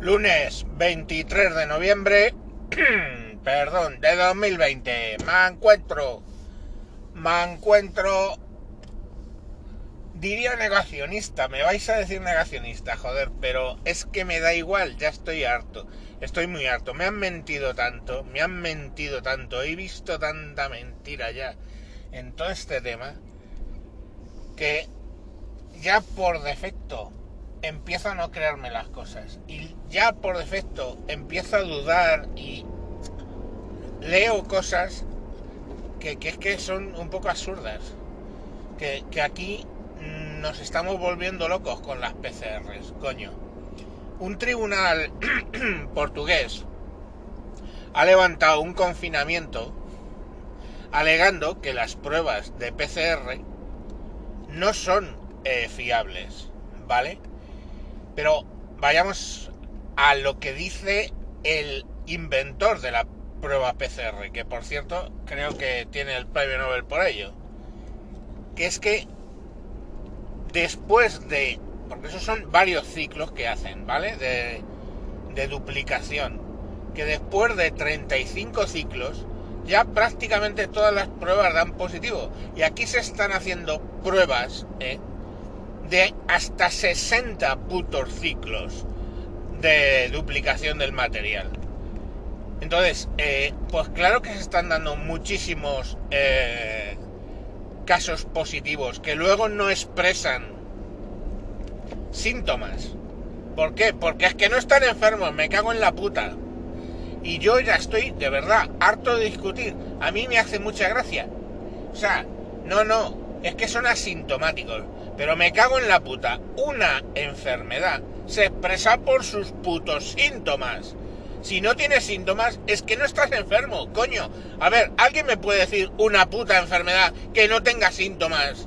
Lunes 23 de noviembre, perdón, de 2020. Me encuentro, me encuentro, diría negacionista, me vais a decir negacionista, joder, pero es que me da igual, ya estoy harto, estoy muy harto. Me han mentido tanto, me han mentido tanto, he visto tanta mentira ya en todo este tema, que ya por defecto empiezo a no creerme las cosas. Y ya por defecto empiezo a dudar y leo cosas que, es que son un poco absurdas. Que, que aquí nos estamos volviendo locos con las PCRs, coño. Un tribunal portugués ha levantado un confinamiento alegando que las pruebas de PCR no son eh, fiables, ¿vale? Pero vayamos a lo que dice el inventor de la prueba PCR, que por cierto creo que tiene el premio Nobel por ello. Que es que después de... Porque esos son varios ciclos que hacen, ¿vale? De, de duplicación. Que después de 35 ciclos ya prácticamente todas las pruebas dan positivo. Y aquí se están haciendo pruebas ¿eh? De hasta 60 putos ciclos de duplicación del material. Entonces, eh, pues claro que se están dando muchísimos eh, casos positivos que luego no expresan síntomas. ¿Por qué? Porque es que no están enfermos, me cago en la puta. Y yo ya estoy, de verdad, harto de discutir. A mí me hace mucha gracia. O sea, no, no, es que son asintomáticos. Pero me cago en la puta. Una enfermedad se expresa por sus putos síntomas. Si no tienes síntomas, es que no estás enfermo, coño. A ver, ¿alguien me puede decir una puta enfermedad que no tenga síntomas?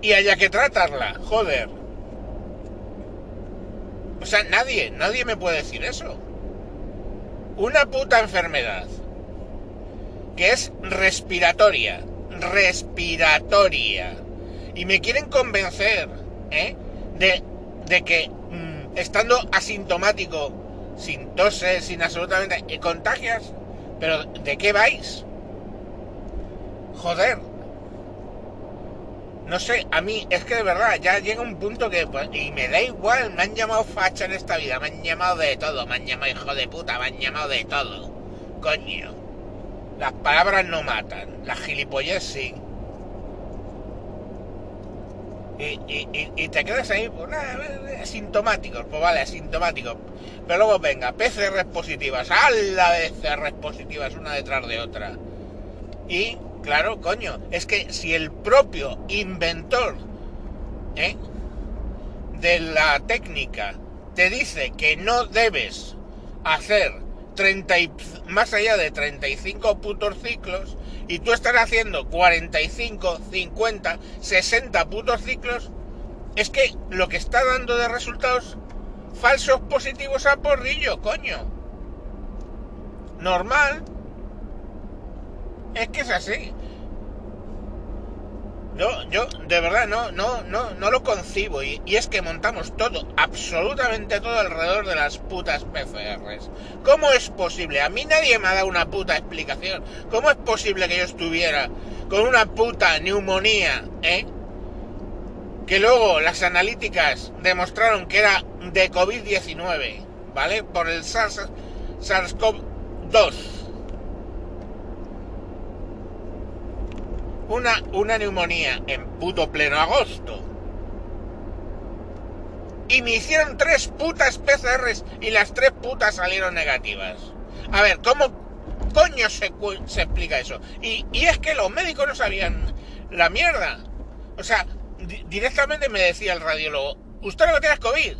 Y haya que tratarla, joder. O sea, nadie, nadie me puede decir eso una puta enfermedad que es respiratoria, respiratoria, y me quieren convencer ¿eh? de, de, que mmm, estando asintomático, sin toses, sin absolutamente contagias, pero ¿de qué vais? Joder, no sé, a mí es que de verdad ya llega un punto que, pues, y me da igual, me han llamado facha en esta vida, me han llamado de todo, me han llamado hijo de puta, me han llamado de todo. Coño. Las palabras no matan, las gilipollez sí. Y, te quedas ahí, pues nada, asintomáticos, pues vale, asintomáticos. Pero luego venga, PCRs positivas, a la PCRs positivas una detrás de otra. Y Claro, coño. Es que si el propio inventor ¿eh? de la técnica te dice que no debes hacer 30 y, más allá de 35 putos ciclos y tú estás haciendo 45, 50, 60 putos ciclos, es que lo que está dando de resultados falsos positivos a porrillo, coño. Normal, es que es así. Yo, yo, de verdad, no, no, no, no lo concibo. Y, y, es que montamos todo, absolutamente todo alrededor de las putas PCRs. ¿Cómo es posible? A mí nadie me ha dado una puta explicación. ¿Cómo es posible que yo estuviera con una puta neumonía, eh? Que luego las analíticas demostraron que era de COVID-19, ¿vale? Por el SARS, SARS-CoV-2 una, una neumonía en puto pleno agosto. Y me hicieron tres putas PCRs y las tres putas salieron negativas. A ver, ¿cómo coño se, se explica eso? Y, y, es que los médicos no sabían la mierda. O sea, di directamente me decía el radiólogo, usted lo que tiene es COVID.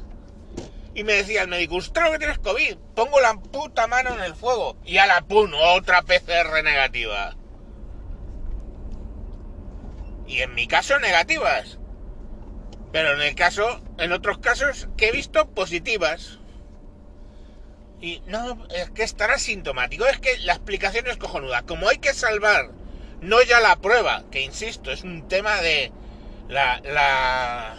Y me decía el médico, usted lo que tiene es COVID. Pongo la puta mano en el fuego. Y a la pun, otra PCR negativa y en mi caso negativas. Pero en el caso, en otros casos que he visto positivas. Y no, es que estará sintomático, es que la explicación es cojonuda. Como hay que salvar, no ya la prueba, que insisto, es un tema de la, la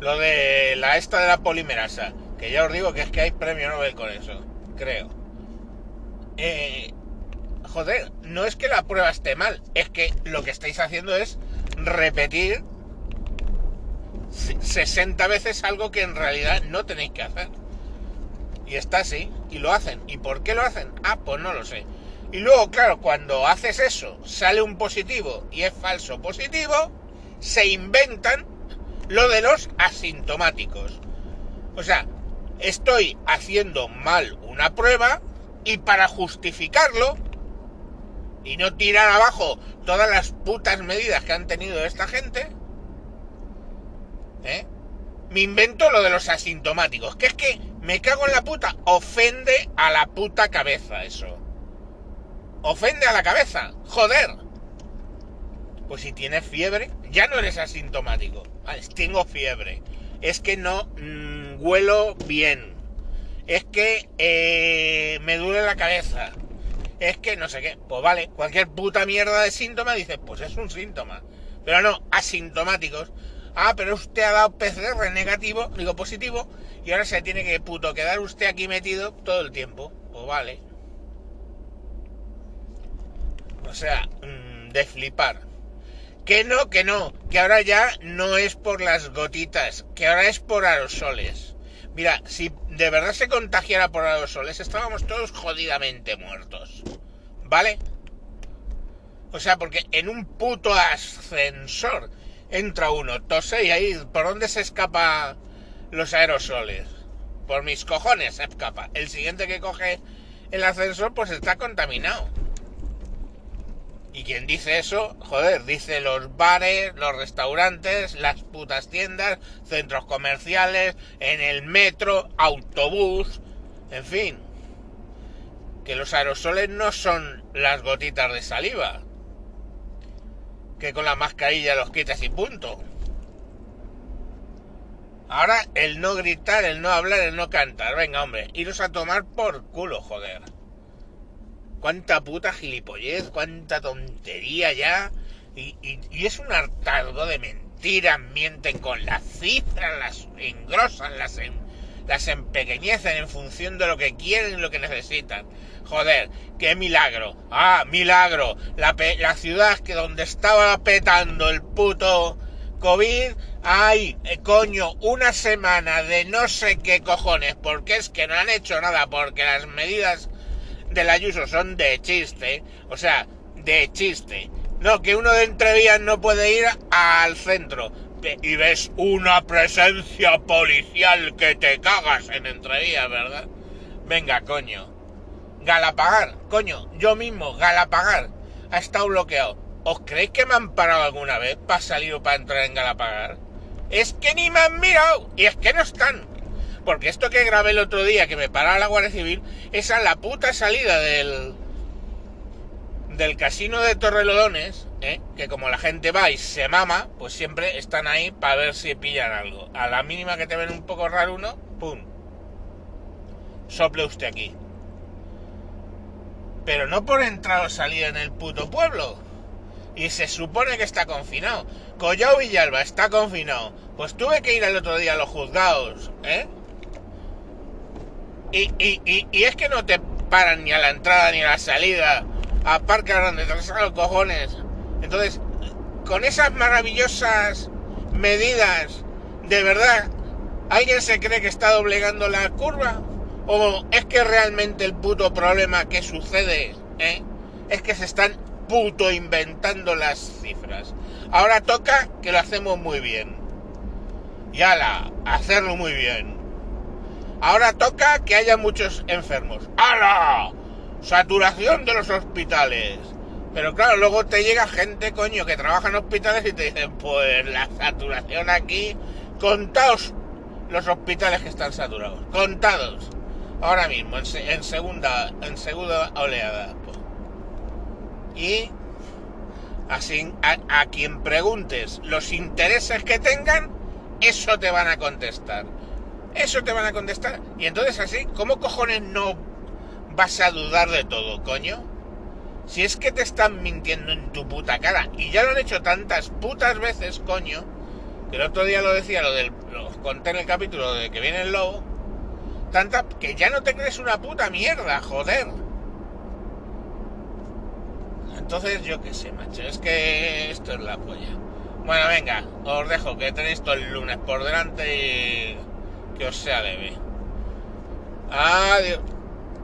Lo de la esta de la polimerasa, que ya os digo que es que hay premio Nobel con eso, creo. Eh, joder, no es que la prueba esté mal, es que lo que estáis haciendo es repetir 60 veces algo que en realidad no tenéis que hacer. Y está así, y lo hacen. ¿Y por qué lo hacen? Ah, pues no lo sé. Y luego, claro, cuando haces eso, sale un positivo y es falso positivo, se inventan lo de los asintomáticos. O sea, estoy haciendo mal una prueba y para justificarlo y no tirar abajo todas las putas medidas que han tenido esta gente, ¿eh? me invento lo de los asintomáticos, que es que me cago en la puta, ofende a la puta cabeza eso. Ofende a la cabeza, joder. Pues si tienes fiebre, ya no eres asintomático. tengo fiebre. Es que no mm, huelo bien. Es que eh, me duele la cabeza. Es que no sé qué. Pues vale, cualquier puta mierda de síntoma dices, pues es un síntoma. Pero no, asintomáticos. Ah, pero usted ha dado PCR negativo, digo positivo, y ahora se tiene que puto quedar usted aquí metido todo el tiempo. Pues vale. O sea, mm, de flipar. Que no, que no, que ahora ya no es por las gotitas, que ahora es por aerosoles. Mira, si de verdad se contagiara por aerosoles, estábamos todos jodidamente muertos. ¿Vale? O sea, porque en un puto ascensor entra uno, tose y ahí, ¿por dónde se escapa los aerosoles? Por mis cojones se escapa. El siguiente que coge el ascensor, pues está contaminado. Y quien dice eso, joder, dice los bares, los restaurantes, las putas tiendas, centros comerciales, en el metro, autobús, en fin. Que los aerosoles no son las gotitas de saliva. Que con la mascarilla los quitas y punto. Ahora el no gritar, el no hablar, el no cantar. Venga, hombre, iros a tomar por culo, joder cuánta puta gilipollez, cuánta tontería ya. Y, es un hartazgo de mentiras, mienten con las cifras, las engrosan, las, empequeñecen en función de lo que quieren y lo que necesitan. Joder, qué milagro. Ah, milagro. La, la ciudad que donde estaba petando el puto COVID, hay, eh, coño, una semana de no sé qué cojones, porque es que no han hecho nada, porque las medidas del Ayuso son de chiste, o sea, de chiste. No, que uno de entrevías no puede ir al centro y ves una presencia policial que te cagas en entrevías, ¿verdad? Venga, coño. Galapagar, coño, yo mismo, Galapagar, ha estado bloqueado. ¿Os creéis que me han parado alguna vez para salir o para entrar en Galapagar? Es que ni me han mirado y es que no están. Porque esto que grabé el otro día, que me paraba la Guardia Civil, es la puta salida del, del casino de Torrelodones, ¿eh? que como la gente va y se mama, pues siempre están ahí para ver si pillan algo. A la mínima que te ven un poco raro uno, ¡pum! Sople usted aquí. Pero no por entrar o salir en el puto pueblo. Y se supone que está confinado. Collao Villalba está confinado. Pues tuve que ir el otro día a los juzgados, ¿eh? Y, es que no te paran ni a la entrada ni a la salida, a parque donde te los cojones. Entonces, con esas maravillosas medidas, ¿de verdad alguien se cree que está doblegando la curva? ¿O es que realmente el puto problema que sucede eh, es que se están puto inventando las cifras? Ahora toca que lo hacemos muy bien. Y ala, hacerlo muy bien. Ahora toca que haya muchos enfermos. ¡Hala! Saturación de los hospitales. Pero claro, luego te llega gente, coño, que trabaja en hospitales y te dicen, pues la saturación aquí, contados los hospitales que están saturados, contados. Ahora mismo, en, segunda, en segunda oleada. Y así, a quien preguntes los intereses que tengan, eso te van a contestar. Eso te van a contestar. Y entonces así, ¿cómo cojones no vas a dudar de todo, coño? Si es que te están mintiendo en tu puta cara. Y ya lo han hecho tantas putas veces, coño. Que el otro día lo decía, lo del conté en el capítulo de que viene el lobo, tanta que ya no te crees una puta mierda, joder. Entonces, yo qué sé, macho, es que esto es la polla. Bueno, venga, os dejo que tenéis todo el lunes por delante y que os sea leve. Adiós.